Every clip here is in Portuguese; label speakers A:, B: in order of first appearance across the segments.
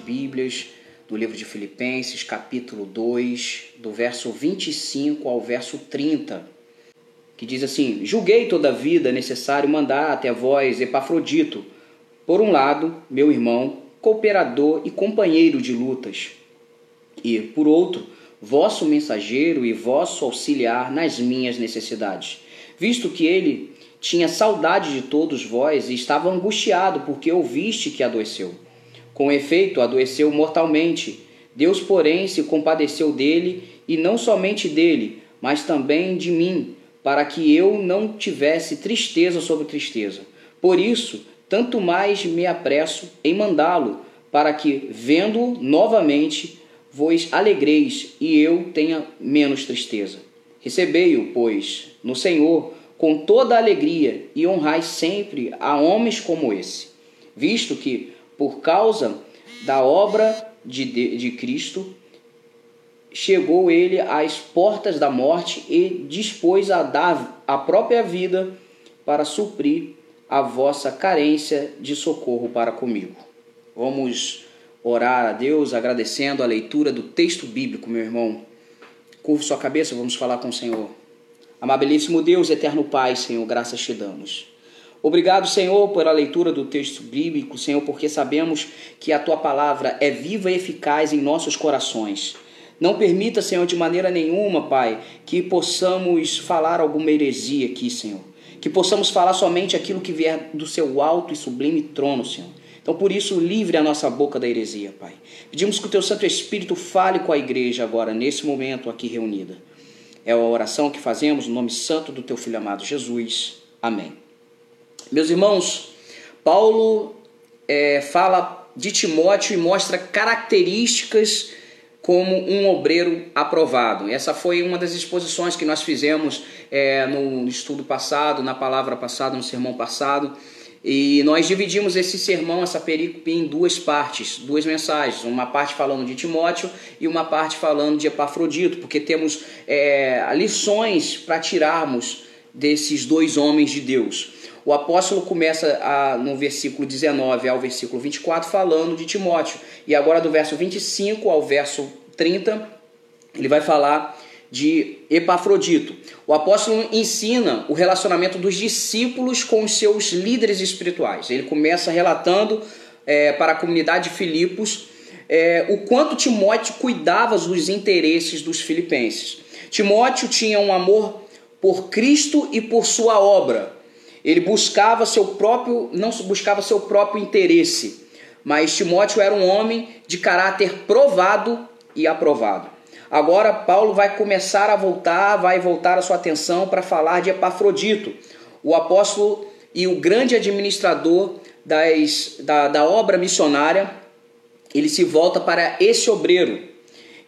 A: Bíblias, do livro de Filipenses, capítulo 2, do verso 25 ao verso 30, que diz assim: Julguei toda a vida necessário mandar até vós Epafrodito, por um lado, meu irmão, cooperador e companheiro de lutas, e, por outro, vosso mensageiro e vosso auxiliar nas minhas necessidades, visto que ele tinha saudade de todos vós e estava angustiado porque ouviste que adoeceu. Com efeito, adoeceu mortalmente. Deus, porém, se compadeceu dele, e não somente dele, mas também de mim, para que eu não tivesse tristeza sobre tristeza. Por isso, tanto mais me apresso em mandá-lo, para que, vendo novamente, vos alegreis e eu tenha menos tristeza. Recebei-o, pois, no Senhor, com toda alegria e honrai sempre a homens como esse, visto que, por causa da obra de, de, de Cristo, chegou ele às portas da morte e dispôs a dar a própria vida para suprir a vossa carência de socorro para comigo. Vamos orar a Deus agradecendo a leitura do texto bíblico, meu irmão. Curva sua cabeça, vamos falar com o Senhor. Amabilíssimo Deus, eterno Pai, Senhor, graças te damos. Obrigado, Senhor, pela leitura do texto bíblico, Senhor, porque sabemos que a tua palavra é viva e eficaz em nossos corações. Não permita, Senhor, de maneira nenhuma, Pai, que possamos falar alguma heresia aqui, Senhor. Que possamos falar somente aquilo que vier do seu alto e sublime trono, Senhor. Então, por isso, livre a nossa boca da heresia, Pai. Pedimos que o teu Santo Espírito fale com a igreja agora, nesse momento aqui reunida. É a oração que fazemos no nome santo do teu Filho amado Jesus. Amém. Meus irmãos, Paulo é, fala de Timóteo e mostra características como um obreiro aprovado. Essa foi uma das exposições que nós fizemos é, no estudo passado, na palavra passada, no sermão passado. E nós dividimos esse sermão, essa perícope, em duas partes, duas mensagens. Uma parte falando de Timóteo e uma parte falando de Epafrodito, porque temos é, lições para tirarmos desses dois homens de Deus. O apóstolo começa a, no versículo 19 ao versículo 24 falando de Timóteo. E agora do verso 25 ao verso 30, ele vai falar de Epafrodito. O apóstolo ensina o relacionamento dos discípulos com os seus líderes espirituais. Ele começa relatando é, para a comunidade de Filipos é, o quanto Timóteo cuidava dos interesses dos filipenses. Timóteo tinha um amor por Cristo e por sua obra. Ele buscava seu próprio, não buscava seu próprio interesse, mas Timóteo era um homem de caráter provado e aprovado. Agora Paulo vai começar a voltar, vai voltar a sua atenção para falar de Epafrodito, o apóstolo e o grande administrador das, da, da obra missionária. Ele se volta para esse obreiro.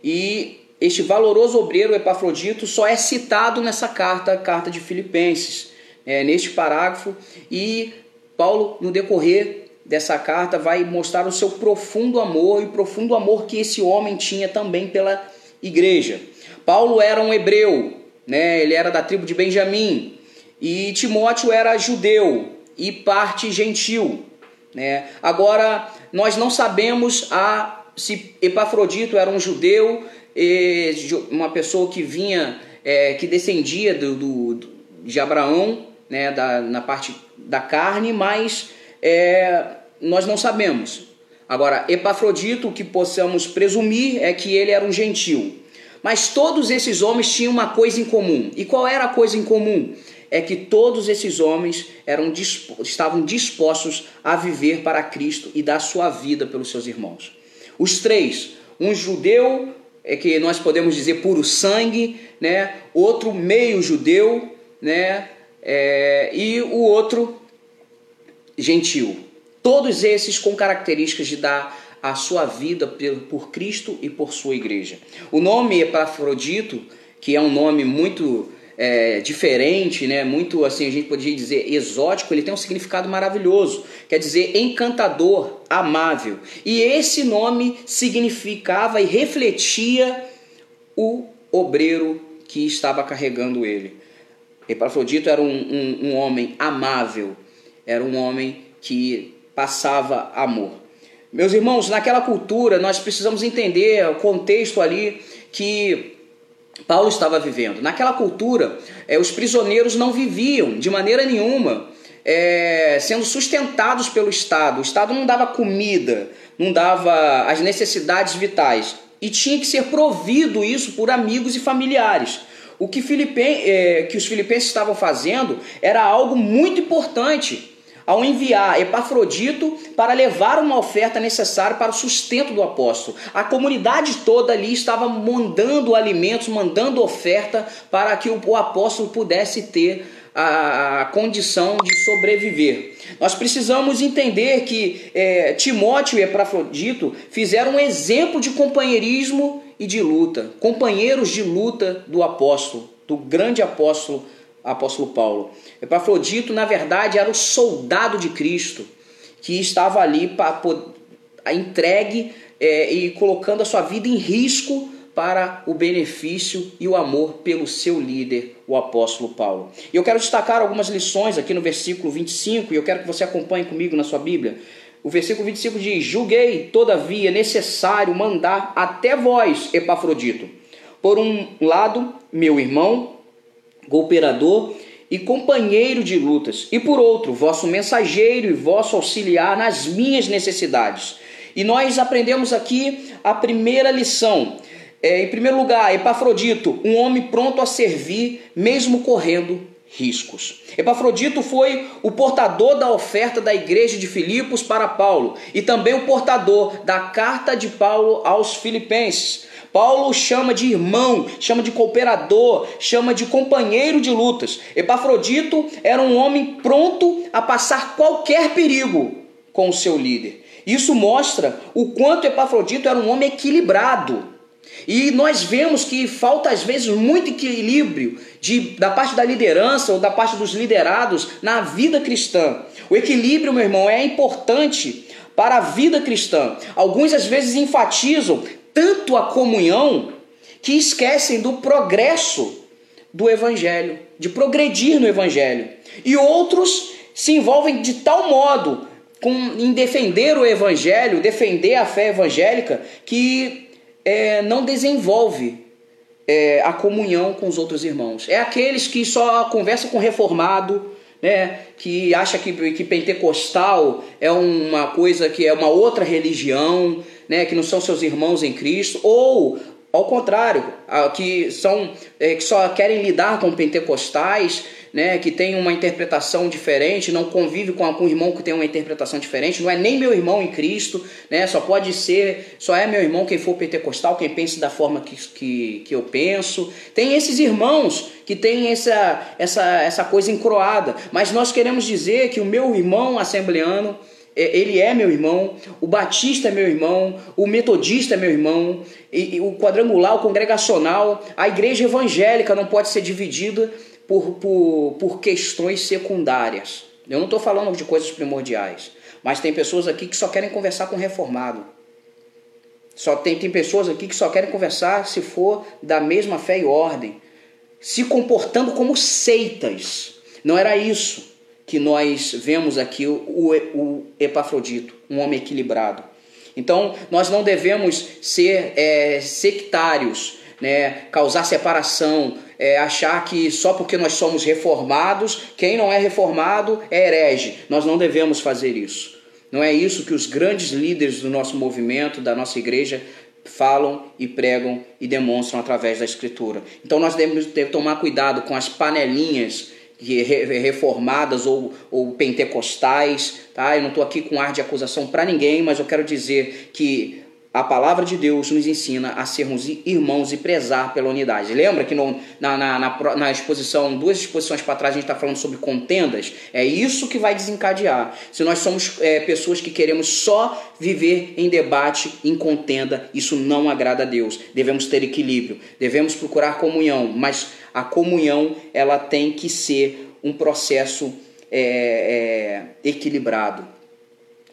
A: E este valoroso obreiro Epafrodito só é citado nessa carta, carta de Filipenses é, neste parágrafo e Paulo, no decorrer dessa carta, vai mostrar o seu profundo amor e profundo amor que esse homem tinha também pela igreja. Paulo era um hebreu, né? ele era da tribo de Benjamim, e Timóteo era judeu e parte gentil. Né? Agora, nós não sabemos a, se Epafrodito era um judeu, uma pessoa que vinha, é, que descendia do, do, de Abraão, né, da, na parte da carne, mas é, nós não sabemos. Agora, Epafrodito, o que possamos presumir é que ele era um gentil. Mas todos esses homens tinham uma coisa em comum. E qual era a coisa em comum? É que todos esses homens eram, estavam dispostos a viver para Cristo e dar sua vida pelos seus irmãos. Os três, um judeu, é que nós podemos dizer puro sangue, né? outro meio judeu, né? É, e o outro gentil. Todos esses com características de dar a sua vida por Cristo e por sua igreja. O nome Epafrodito, que é um nome muito é, diferente, né? muito assim, a gente poderia dizer exótico, ele tem um significado maravilhoso, quer dizer encantador, amável. E esse nome significava e refletia o obreiro que estava carregando ele. Epafrodito era um, um, um homem amável, era um homem que passava amor. Meus irmãos, naquela cultura nós precisamos entender o contexto ali que Paulo estava vivendo. Naquela cultura, é, os prisioneiros não viviam de maneira nenhuma é, sendo sustentados pelo Estado. O Estado não dava comida, não dava as necessidades vitais. E tinha que ser provido isso por amigos e familiares. O que, Filipen, é, que os filipenses estavam fazendo era algo muito importante ao enviar Epafrodito para levar uma oferta necessária para o sustento do apóstolo. A comunidade toda ali estava mandando alimentos, mandando oferta para que o apóstolo pudesse ter a, condição de sobreviver. Nós precisamos entender que é, Timóteo e Epafrodito fizeram um exemplo de companheirismo e de luta, companheiros de luta do apóstolo, do grande apóstolo apóstolo Paulo. Epafrodito, na verdade, era o soldado de Cristo que estava ali para entregue é, e colocando a sua vida em risco para o benefício e o amor pelo seu líder, o apóstolo Paulo. E eu quero destacar algumas lições aqui no versículo 25 e eu quero que você acompanhe comigo na sua Bíblia. O versículo 25 diz: Julguei, todavia, necessário mandar até vós, Epafrodito, por um lado, meu irmão, cooperador e companheiro de lutas, e por outro, vosso mensageiro e vosso auxiliar nas minhas necessidades. E nós aprendemos aqui a primeira lição. É, em primeiro lugar, Epafrodito, um homem pronto a servir, mesmo correndo riscos. Epafrodito foi o portador da oferta da igreja de Filipos para Paulo e também o portador da carta de Paulo aos Filipenses. Paulo chama de irmão, chama de cooperador, chama de companheiro de lutas. Epafrodito era um homem pronto a passar qualquer perigo com o seu líder. Isso mostra o quanto Epafrodito era um homem equilibrado. E nós vemos que falta às vezes muito equilíbrio de, da parte da liderança ou da parte dos liderados na vida cristã. O equilíbrio, meu irmão, é importante para a vida cristã. Alguns às vezes enfatizam tanto a comunhão que esquecem do progresso do evangelho, de progredir no evangelho. E outros se envolvem de tal modo com, em defender o evangelho, defender a fé evangélica, que é, não desenvolve é, a comunhão com os outros irmãos. É aqueles que só conversam com reformado, né, que acha que, que pentecostal é uma coisa que é uma outra religião, né, que não são seus irmãos em Cristo, ou ao contrário, que são é, que só querem lidar com pentecostais, né, que tem uma interpretação diferente, não convive com algum irmão que tem uma interpretação diferente, não é nem meu irmão em Cristo, né, só pode ser, só é meu irmão quem for pentecostal, quem pensa da forma que, que, que eu penso. Tem esses irmãos que tem essa, essa, essa coisa encroada, mas nós queremos dizer que o meu irmão assembleano é, ele é meu irmão, o batista é meu irmão, o metodista é meu irmão, e, e o quadrangular, o congregacional, a igreja evangélica não pode ser dividida por, por, por questões secundárias. Eu não estou falando de coisas primordiais, mas tem pessoas aqui que só querem conversar com reformado. Só tem, tem pessoas aqui que só querem conversar se for da mesma fé e ordem, se comportando como seitas. Não era isso que nós vemos aqui o, o Epafrodito, um homem equilibrado. Então, nós não devemos ser é, sectários, né, causar separação, é, achar que só porque nós somos reformados, quem não é reformado é herege. Nós não devemos fazer isso. Não é isso que os grandes líderes do nosso movimento, da nossa igreja, falam e pregam e demonstram através da Escritura. Então nós devemos tomar cuidado com as panelinhas reformadas ou, ou pentecostais, tá? Eu não estou aqui com ar de acusação para ninguém, mas eu quero dizer que a palavra de Deus nos ensina a sermos irmãos e prezar pela unidade. Lembra que no, na, na, na, na, exposição, duas exposições para trás, a gente está falando sobre contendas? É isso que vai desencadear. Se nós somos é, pessoas que queremos só viver em debate, em contenda, isso não agrada a Deus. Devemos ter equilíbrio, devemos procurar comunhão, mas a comunhão ela tem que ser um processo é, é, equilibrado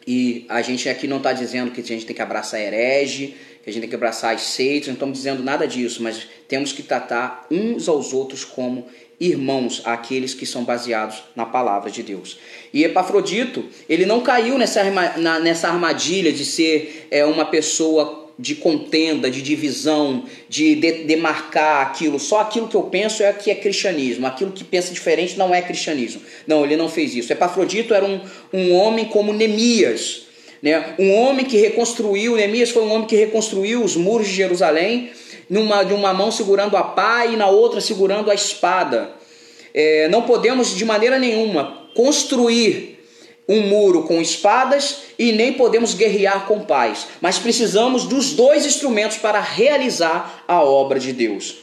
A: e a gente aqui não está dizendo que a gente tem que abraçar herege que a gente tem que abraçar as seitas, não estamos dizendo nada disso, mas temos que tratar uns aos outros como irmãos, aqueles que são baseados na palavra de Deus. E Epafrodito, ele não caiu nessa, nessa armadilha de ser é, uma pessoa de contenda, de divisão, de, demarcar aquilo. Só aquilo que eu penso é que é cristianismo. Aquilo que pensa diferente não é cristianismo. Não, ele não fez isso. Epafrodito era um, um homem como Neemias. Né? Um homem que reconstruiu, Neemias foi um homem que reconstruiu os muros de Jerusalém, numa, de uma mão segurando a pá e na outra segurando a espada. É, não podemos de maneira nenhuma construir um muro com espadas e nem podemos guerrear com paz, mas precisamos dos dois instrumentos para realizar a obra de Deus.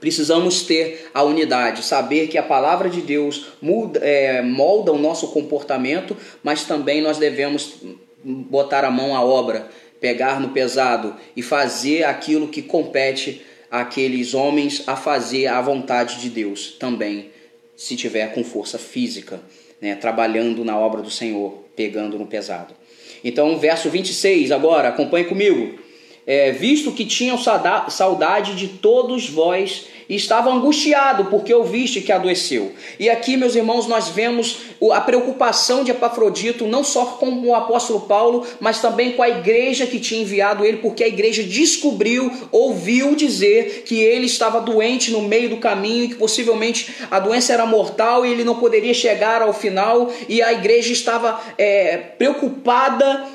A: Precisamos ter a unidade, saber que a palavra de Deus muda, é, molda o nosso comportamento, mas também nós devemos botar a mão à obra, pegar no pesado e fazer aquilo que compete àqueles homens a fazer a vontade de Deus também, se tiver com força física né, trabalhando na obra do Senhor, pegando no pesado. Então, verso 26, agora, acompanhe comigo. É, visto que tinham saudade de todos vós e estava angustiado porque ouviste que adoeceu. E aqui, meus irmãos, nós vemos a preocupação de Epafrodito, não só com o apóstolo Paulo, mas também com a igreja que tinha enviado ele, porque a igreja descobriu, ouviu dizer que ele estava doente no meio do caminho e que possivelmente a doença era mortal e ele não poderia chegar ao final, e a igreja estava é, preocupada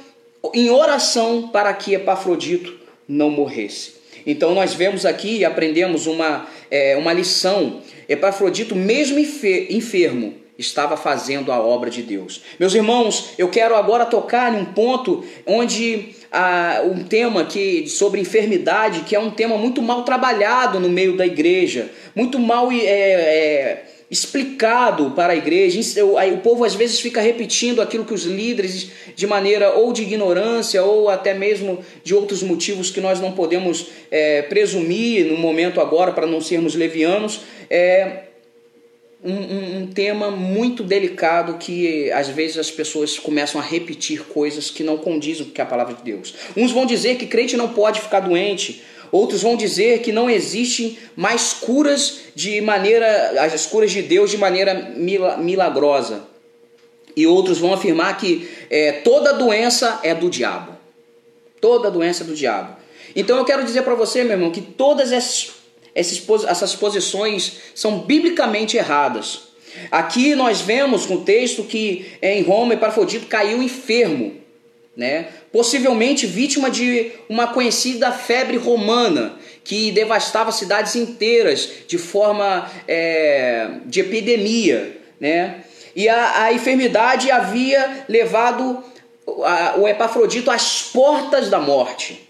A: em oração para que Epafrodito não morresse. Então nós vemos aqui e aprendemos uma, é, uma lição. Epafrodito, mesmo enfermo, estava fazendo a obra de Deus. Meus irmãos, eu quero agora tocar em um ponto onde ah, um tema que sobre enfermidade, que é um tema muito mal trabalhado no meio da igreja, muito mal é, é, explicado para a igreja. O povo às vezes fica repetindo aquilo que os líderes, de maneira ou de ignorância ou até mesmo de outros motivos que nós não podemos é, presumir no momento agora para não sermos levianos, é um, um, um tema muito delicado que às vezes as pessoas começam a repetir coisas que não condizem com a palavra de Deus. Uns vão dizer que crente não pode ficar doente. Outros vão dizer que não existem mais curas de maneira, as curas de Deus de maneira milagrosa. E outros vão afirmar que é, toda doença é do diabo. Toda doença é do diabo. Então eu quero dizer para você, meu irmão, que todas essas, essas posições são biblicamente erradas. Aqui nós vemos no texto que em Roma Epafrodito caiu enfermo né? possivelmente vítima de uma conhecida febre romana que devastava cidades inteiras de forma é, de epidemia. Né? E a, a enfermidade havia levado a, o Epafrodito às portas da morte.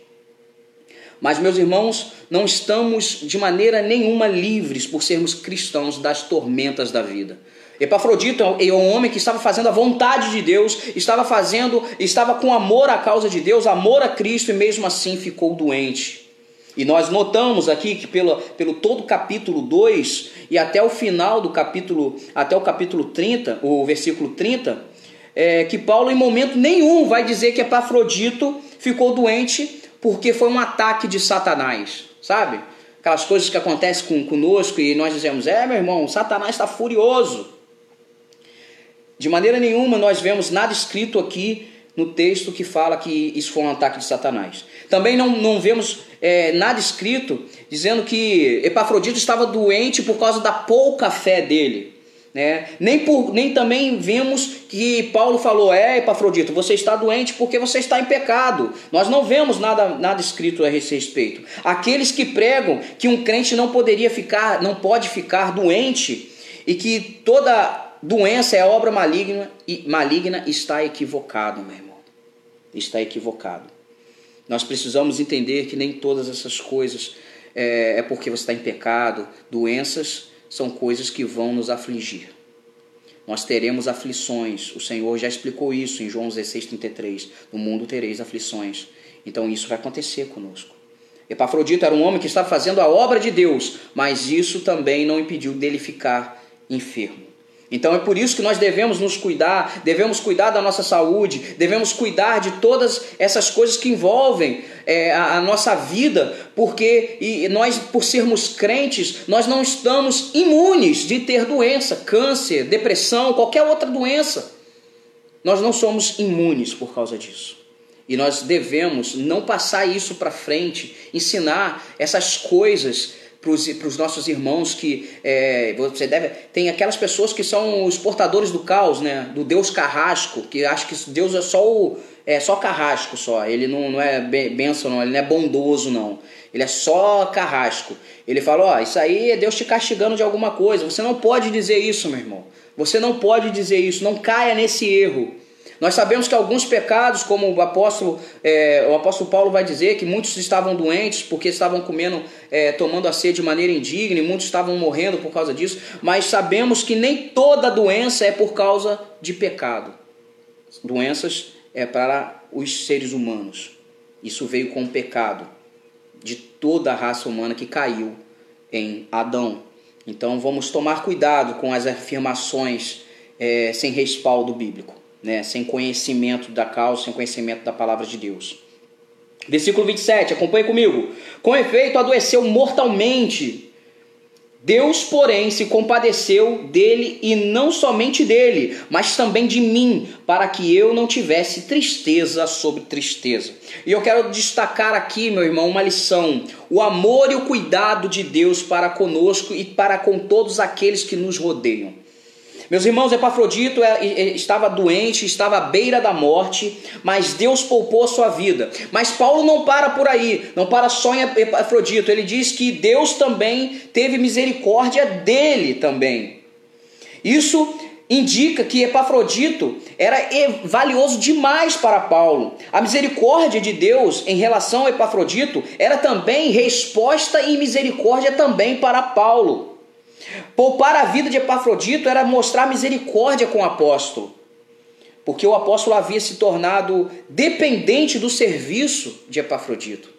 A: Mas, meus irmãos, não estamos de maneira nenhuma livres por sermos cristãos das tormentas da vida. Epafrodito é um homem que estava fazendo a vontade de Deus, estava fazendo, estava com amor à causa de Deus, amor a Cristo e mesmo assim ficou doente. E nós notamos aqui que pelo, pelo todo capítulo 2 e até o final do capítulo, até o capítulo 30, o versículo 30, é, que Paulo em momento nenhum vai dizer que Epafrodito ficou doente porque foi um ataque de Satanás, sabe? Aquelas coisas que acontecem com, conosco e nós dizemos, é meu irmão, Satanás está furioso. De maneira nenhuma nós vemos nada escrito aqui no texto que fala que isso foi um ataque de Satanás. Também não, não vemos é, nada escrito dizendo que Epafrodito estava doente por causa da pouca fé dele. Né? Nem, por, nem também vimos que Paulo falou: É, Epafrodito, você está doente porque você está em pecado. Nós não vemos nada, nada escrito a esse respeito. Aqueles que pregam que um crente não poderia ficar, não pode ficar doente e que toda doença é obra maligna e maligna está equivocado, meu irmão. Está equivocado. Nós precisamos entender que nem todas essas coisas é, é porque você está em pecado. Doenças são coisas que vão nos afligir. Nós teremos aflições. O Senhor já explicou isso em João 16:33. No mundo tereis aflições. Então isso vai acontecer conosco. Epafrodito era um homem que estava fazendo a obra de Deus, mas isso também não impediu dele ficar enfermo. Então é por isso que nós devemos nos cuidar, devemos cuidar da nossa saúde, devemos cuidar de todas essas coisas que envolvem é, a, a, nossa vida, porque e nós, por sermos crentes, nós não estamos imunes de ter doença, câncer, depressão, qualquer outra doença. Nós não somos imunes por causa disso. E nós devemos não passar isso para frente, ensinar essas coisas para os nossos irmãos que é, você deve. Tem aquelas pessoas que são os portadores do caos, né? Do Deus carrasco, que acha que Deus é só o. É só carrasco só. Ele não, não é benção, não, ele não é bondoso, não. Ele é só carrasco. Ele fala, ó, isso aí é Deus te castigando de alguma coisa. Você não pode dizer isso, meu irmão. Você não pode dizer isso, não caia nesse erro. Nós sabemos que alguns pecados, como o apóstolo, é, o apóstolo Paulo vai dizer, que muitos estavam doentes porque estavam comendo, é, tomando a ceia de maneira indigna, e muitos estavam morrendo por causa disso, mas sabemos que nem toda doença é por causa de pecado. Doenças é para os seres humanos. Isso veio com o pecado de toda a raça humana que caiu em Adão. Então vamos tomar cuidado com as afirmações é, sem respaldo bíblico né, sem conhecimento da causa, sem conhecimento da palavra de Deus. Versículo 27, acompanhe comigo. Com efeito, adoeceu mortalmente. Deus, porém, se compadeceu dele e não somente dele, mas também de mim, para que eu não tivesse tristeza sobre tristeza. E eu quero destacar aqui, meu irmão, uma lição: o amor e o cuidado de Deus para conosco e para com todos aqueles que nos rodeiam. Meus irmãos, Epafrodito é, estava doente, estava à beira da morte, mas Deus poupou a sua vida. Mas Paulo não para por aí, não para só em Epafrodito. Ele diz que Deus também teve misericórdia dele também. Isso indica que Epafrodito era valioso demais para Paulo. A misericórdia de Deus em relação a Epafrodito era também resposta e misericórdia também para Paulo. Poupar a vida de Epafrodito era mostrar misericórdia com o apóstolo, porque o apóstolo havia se tornado dependente do serviço de Epafrodito.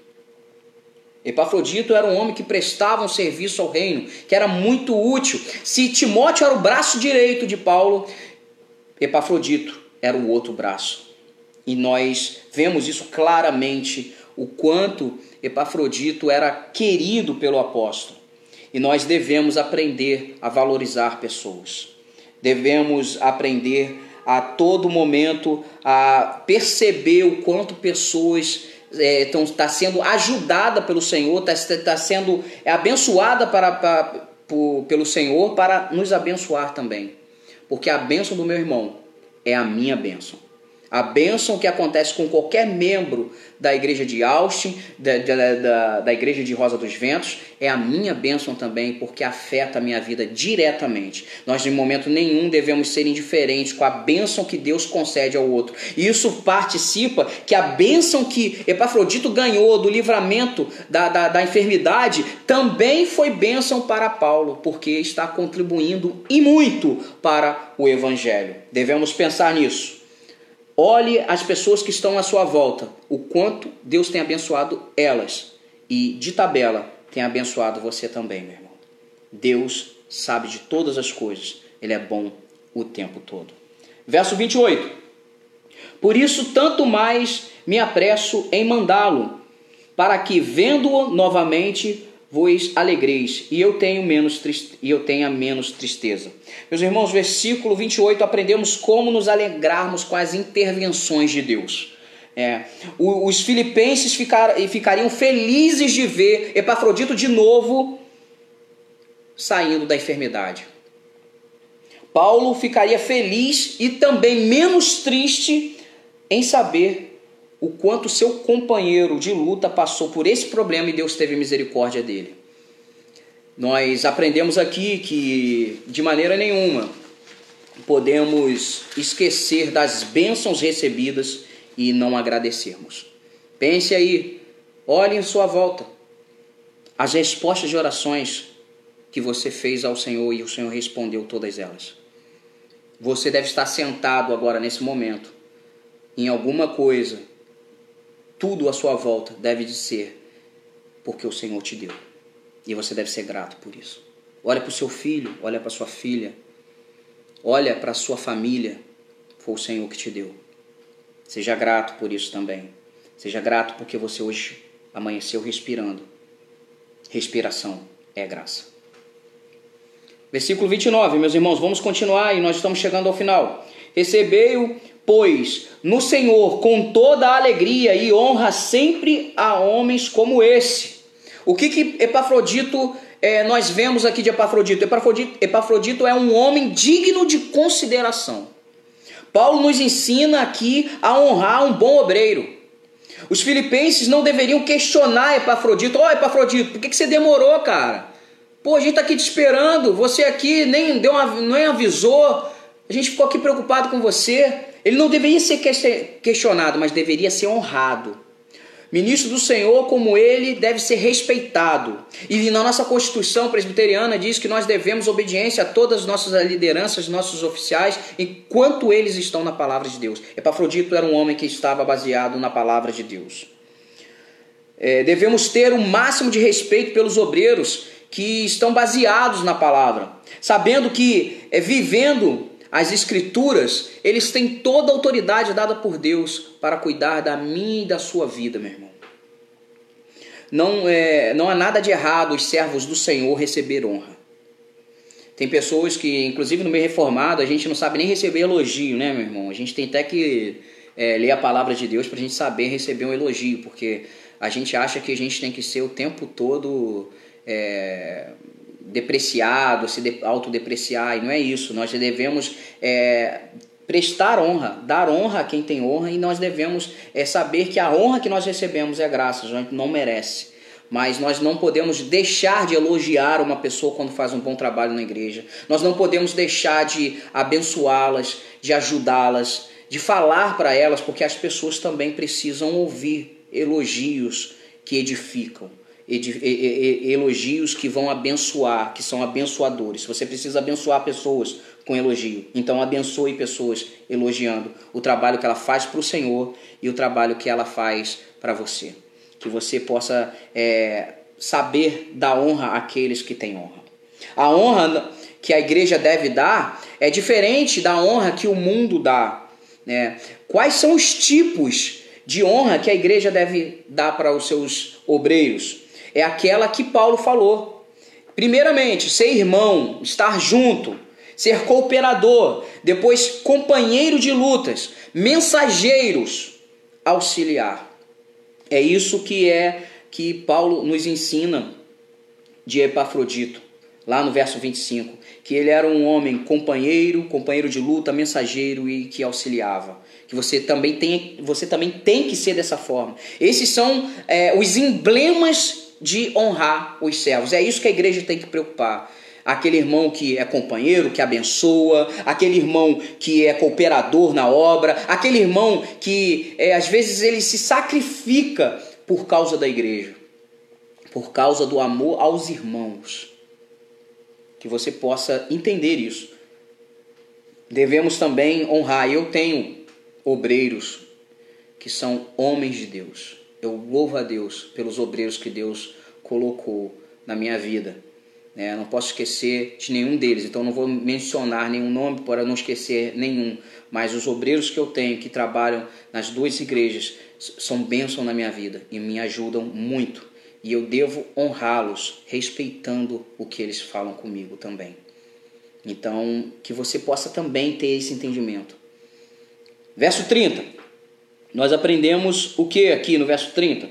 A: Epafrodito era um homem que prestava um serviço ao reino, que era muito útil. Se Timóteo era o braço direito de Paulo, Epafrodito era o outro braço. E nós vemos isso claramente, o quanto Epafrodito era querido pelo apóstolo. E nós devemos aprender a valorizar pessoas. Devemos aprender a todo momento a perceber o quanto pessoas estão é, tá sendo ajudada pelo Senhor, está tá sendo é, abençoada para, para, por, pelo Senhor para nos abençoar também. Porque a bênção do meu irmão é a minha bênção. A bênção que acontece com qualquer membro da igreja de Austin, da, da, da, da, igreja de Rosa dos Ventos, é a minha bênção também, porque afeta a minha vida diretamente. Nós, em momento nenhum, devemos ser indiferentes com a bênção que Deus concede ao outro. E isso participa que a bênção que Epafrodito ganhou do livramento da, da, da enfermidade também foi bênção para Paulo, porque está contribuindo e muito para o evangelho. Devemos pensar nisso. Olhe as pessoas que estão à sua volta, o quanto Deus tem abençoado elas. E de tabela, tem abençoado você também, meu irmão. Deus sabe de todas as coisas, Ele é bom o tempo todo. Verso 28. Por isso, tanto mais me apresso em mandá-lo, para que, vendo-o novamente, vos alegreis, e eu tenho menos e eu tenha menos tristeza. Meus irmãos, versículo 28, aprendemos como nos alegrarmos com as intervenções de Deus. É, os filipenses ficar, ficariam felizes de ver Epafrodito de novo saindo da enfermidade. Paulo ficaria feliz e também menos triste em saber o quanto seu companheiro de luta passou por esse problema e Deus teve misericórdia dele. Nós aprendemos aqui que, de maneira nenhuma, podemos esquecer das bênçãos recebidas e não agradecermos. Pense aí, olhe em sua volta as respostas de orações que você fez ao Senhor e o Senhor respondeu todas elas. Você deve estar sentado agora nesse momento em alguma coisa tudo à sua volta deve de ser porque o Senhor te deu. E você deve ser grato por isso. Olha para o seu filho, olha para sua filha. olha para a sua família, foi o Senhor que te deu. Seja grato por isso também. Seja grato porque você hoje amanheceu respirando. Respiração é graça. Versículo 29, meus irmãos, vamos continuar e nós estamos chegando ao final. Recebei-o, pois, no Senhor com toda a alegria e honra sempre a homens como esse. O que que Epafrodito é, nós vemos aqui de Epafrodito? Epafrodito? Epafrodito é um homem digno de consideração. Paulo nos ensina aqui a honrar um bom obreiro. Os filipenses não deveriam questionar Epafrodito. Ó, oh, Epafrodito, por que, que você demorou, cara? Pô, a gente tá aqui te esperando, você aqui nem deu uma, nem avisou, a gente ficou aqui preocupado com você. Ele não deveria ser questionado, mas deveria ser honrado. Ministro do Senhor, como ele, deve ser respeitado. E na nossa Constituição presbiteriana diz que nós devemos obediência a todas as nossas lideranças, nossos oficiais, enquanto eles estão na palavra de Deus. Epafrodito era um homem que estava baseado na palavra de Deus. É, devemos ter o um máximo de respeito pelos obreiros que estão baseados na palavra, sabendo que é, vivendo as escrituras, eles têm toda a autoridade dada por Deus para cuidar da minha e da sua vida, meu irmão. Não, é, não há nada de errado os servos do Senhor receber honra. Tem pessoas que, inclusive no meio reformado, a gente não sabe nem receber elogio, né, meu irmão? A gente tem até que é, ler a palavra de Deus para a gente saber receber um elogio, porque a gente acha que a gente tem que ser o tempo todo é, depreciado, se autodepreciar, e não é isso. Nós devemos é, prestar honra, dar honra a quem tem honra, e nós devemos é, saber que a honra que nós recebemos é graça, a gente não merece. Mas nós não podemos deixar de elogiar uma pessoa quando faz um bom trabalho na igreja. Nós não podemos deixar de abençoá-las, de ajudá-las, de falar para elas, porque as pessoas também precisam ouvir elogios que edificam elogios que vão abençoar, que são abençoadores. Você precisa abençoar pessoas com elogio. Então abençoe pessoas elogiando o trabalho que ela faz para o Senhor e o trabalho que ela faz para você. Que você possa é, saber dar honra àqueles que têm honra. A honra que a igreja deve dar é diferente da honra que o mundo dá. Né? Quais são os tipos de honra que a igreja deve dar para os seus obreiros? É aquela que Paulo falou. Primeiramente, ser irmão, estar junto, ser cooperador, depois companheiro de lutas, mensageiros, auxiliar. É isso que é que Paulo nos ensina de Epafrodito, lá no verso 25, que ele era um homem companheiro, companheiro de luta, mensageiro e que auxiliava. Que você também tem, você também tem que ser dessa forma. Esses são é, os emblemas de honrar os servos. É isso que a igreja tem que preocupar. Aquele irmão que é companheiro, que abençoa, aquele irmão que é cooperador na obra, aquele irmão que é, às vezes ele se sacrifica por causa da igreja, por causa do amor aos irmãos. Que você possa entender isso. Devemos também honrar. Eu tenho obreiros que são homens de Deus eu louvo a Deus pelos obreiros que Deus colocou na minha vida. É, não posso esquecer de nenhum deles, então não vou mencionar nenhum nome para não esquecer nenhum. Mas os obreiros que eu tenho que trabalham nas duas igrejas são bênção na minha vida e me ajudam muito. E eu devo honrá-los, respeitando o que eles falam comigo também. Então, que você possa também ter esse entendimento. Verso 30 nós aprendemos o que aqui no verso 30?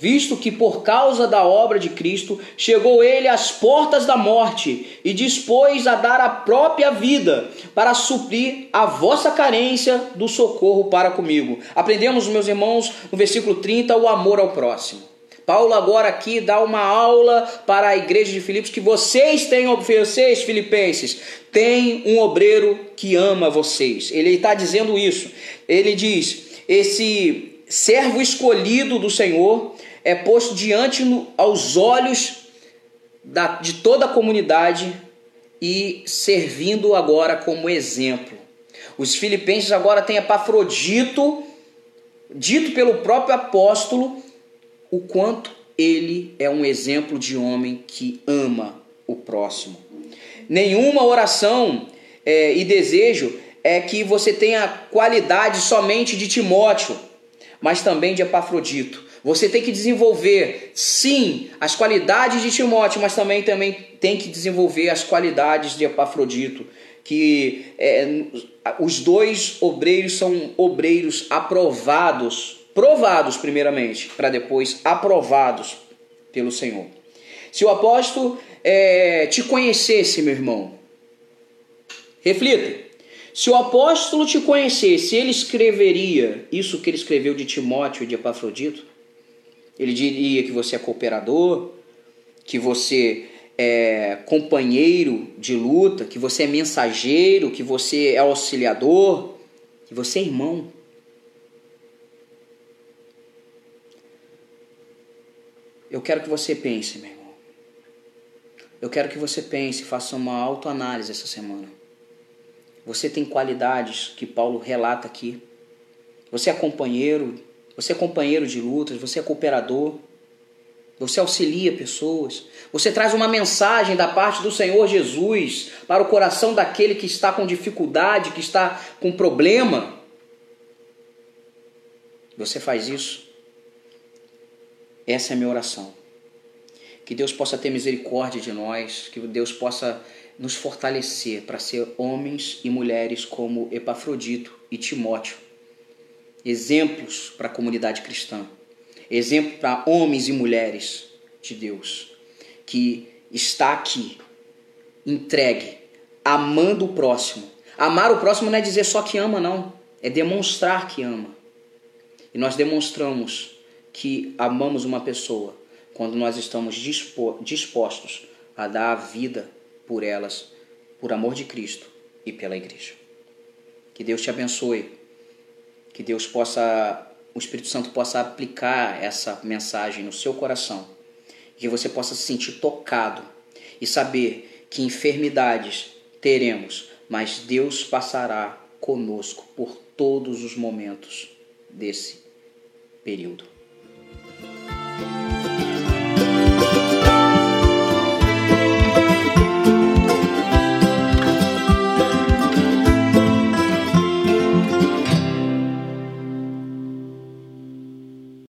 A: Visto que por causa da obra de Cristo chegou ele às portas da morte e dispôs a dar a própria vida para suprir a vossa carência do socorro para comigo. Aprendemos, meus irmãos, no versículo 30, o amor ao próximo. Paulo agora aqui dá uma aula para a igreja de Filipos que vocês têm, vocês filipenses, têm um obreiro que ama vocês. Ele está dizendo isso. Ele diz: esse servo escolhido do Senhor é posto diante no, aos olhos da, de toda a comunidade e servindo agora como exemplo. Os filipenses agora têm Epafrodito, dito pelo próprio apóstolo, o quanto ele é um exemplo de homem que ama o próximo. Nenhuma oração é, e desejo é que você tenha qualidade somente de Timóteo, mas também de Epafrodito. Você tem que desenvolver, sim, as qualidades de Timóteo, mas também, também tem que desenvolver as qualidades de Epafrodito. Que é, os dois obreiros são obreiros aprovados, provados primeiramente, para depois aprovados pelo Senhor. Se o apóstolo é, te conhecesse, meu irmão, reflita. Se o apóstolo te conhecesse, ele escreveria isso que ele escreveu de Timóteo e de Epafrodito? Ele diria que você é cooperador, que você é companheiro de luta, que você é mensageiro, que você é auxiliador, que você é irmão. Eu quero que você pense, meu irmão. Eu quero que você pense, faça uma autoanálise essa semana. Você tem qualidades que Paulo relata aqui. Você é companheiro, você é companheiro de lutas, você é cooperador. Você auxilia pessoas. Você traz uma mensagem da parte do Senhor Jesus para o coração daquele que está com dificuldade, que está com problema. Você faz isso essa é a minha oração. Que Deus possa ter misericórdia de nós, que Deus possa nos fortalecer para ser homens e mulheres como Epafrodito e Timóteo, exemplos para a comunidade cristã, exemplo para homens e mulheres de Deus, que está aqui, entregue, amando o próximo. Amar o próximo não é dizer só que ama, não, é demonstrar que ama. E nós demonstramos que amamos uma pessoa quando nós estamos dispostos a dar a vida por elas, por amor de Cristo e pela igreja. Que Deus te abençoe. Que Deus possa, o Espírito Santo possa aplicar essa mensagem no seu coração. Que você possa se sentir tocado e saber que enfermidades teremos, mas Deus passará conosco por todos os momentos desse período.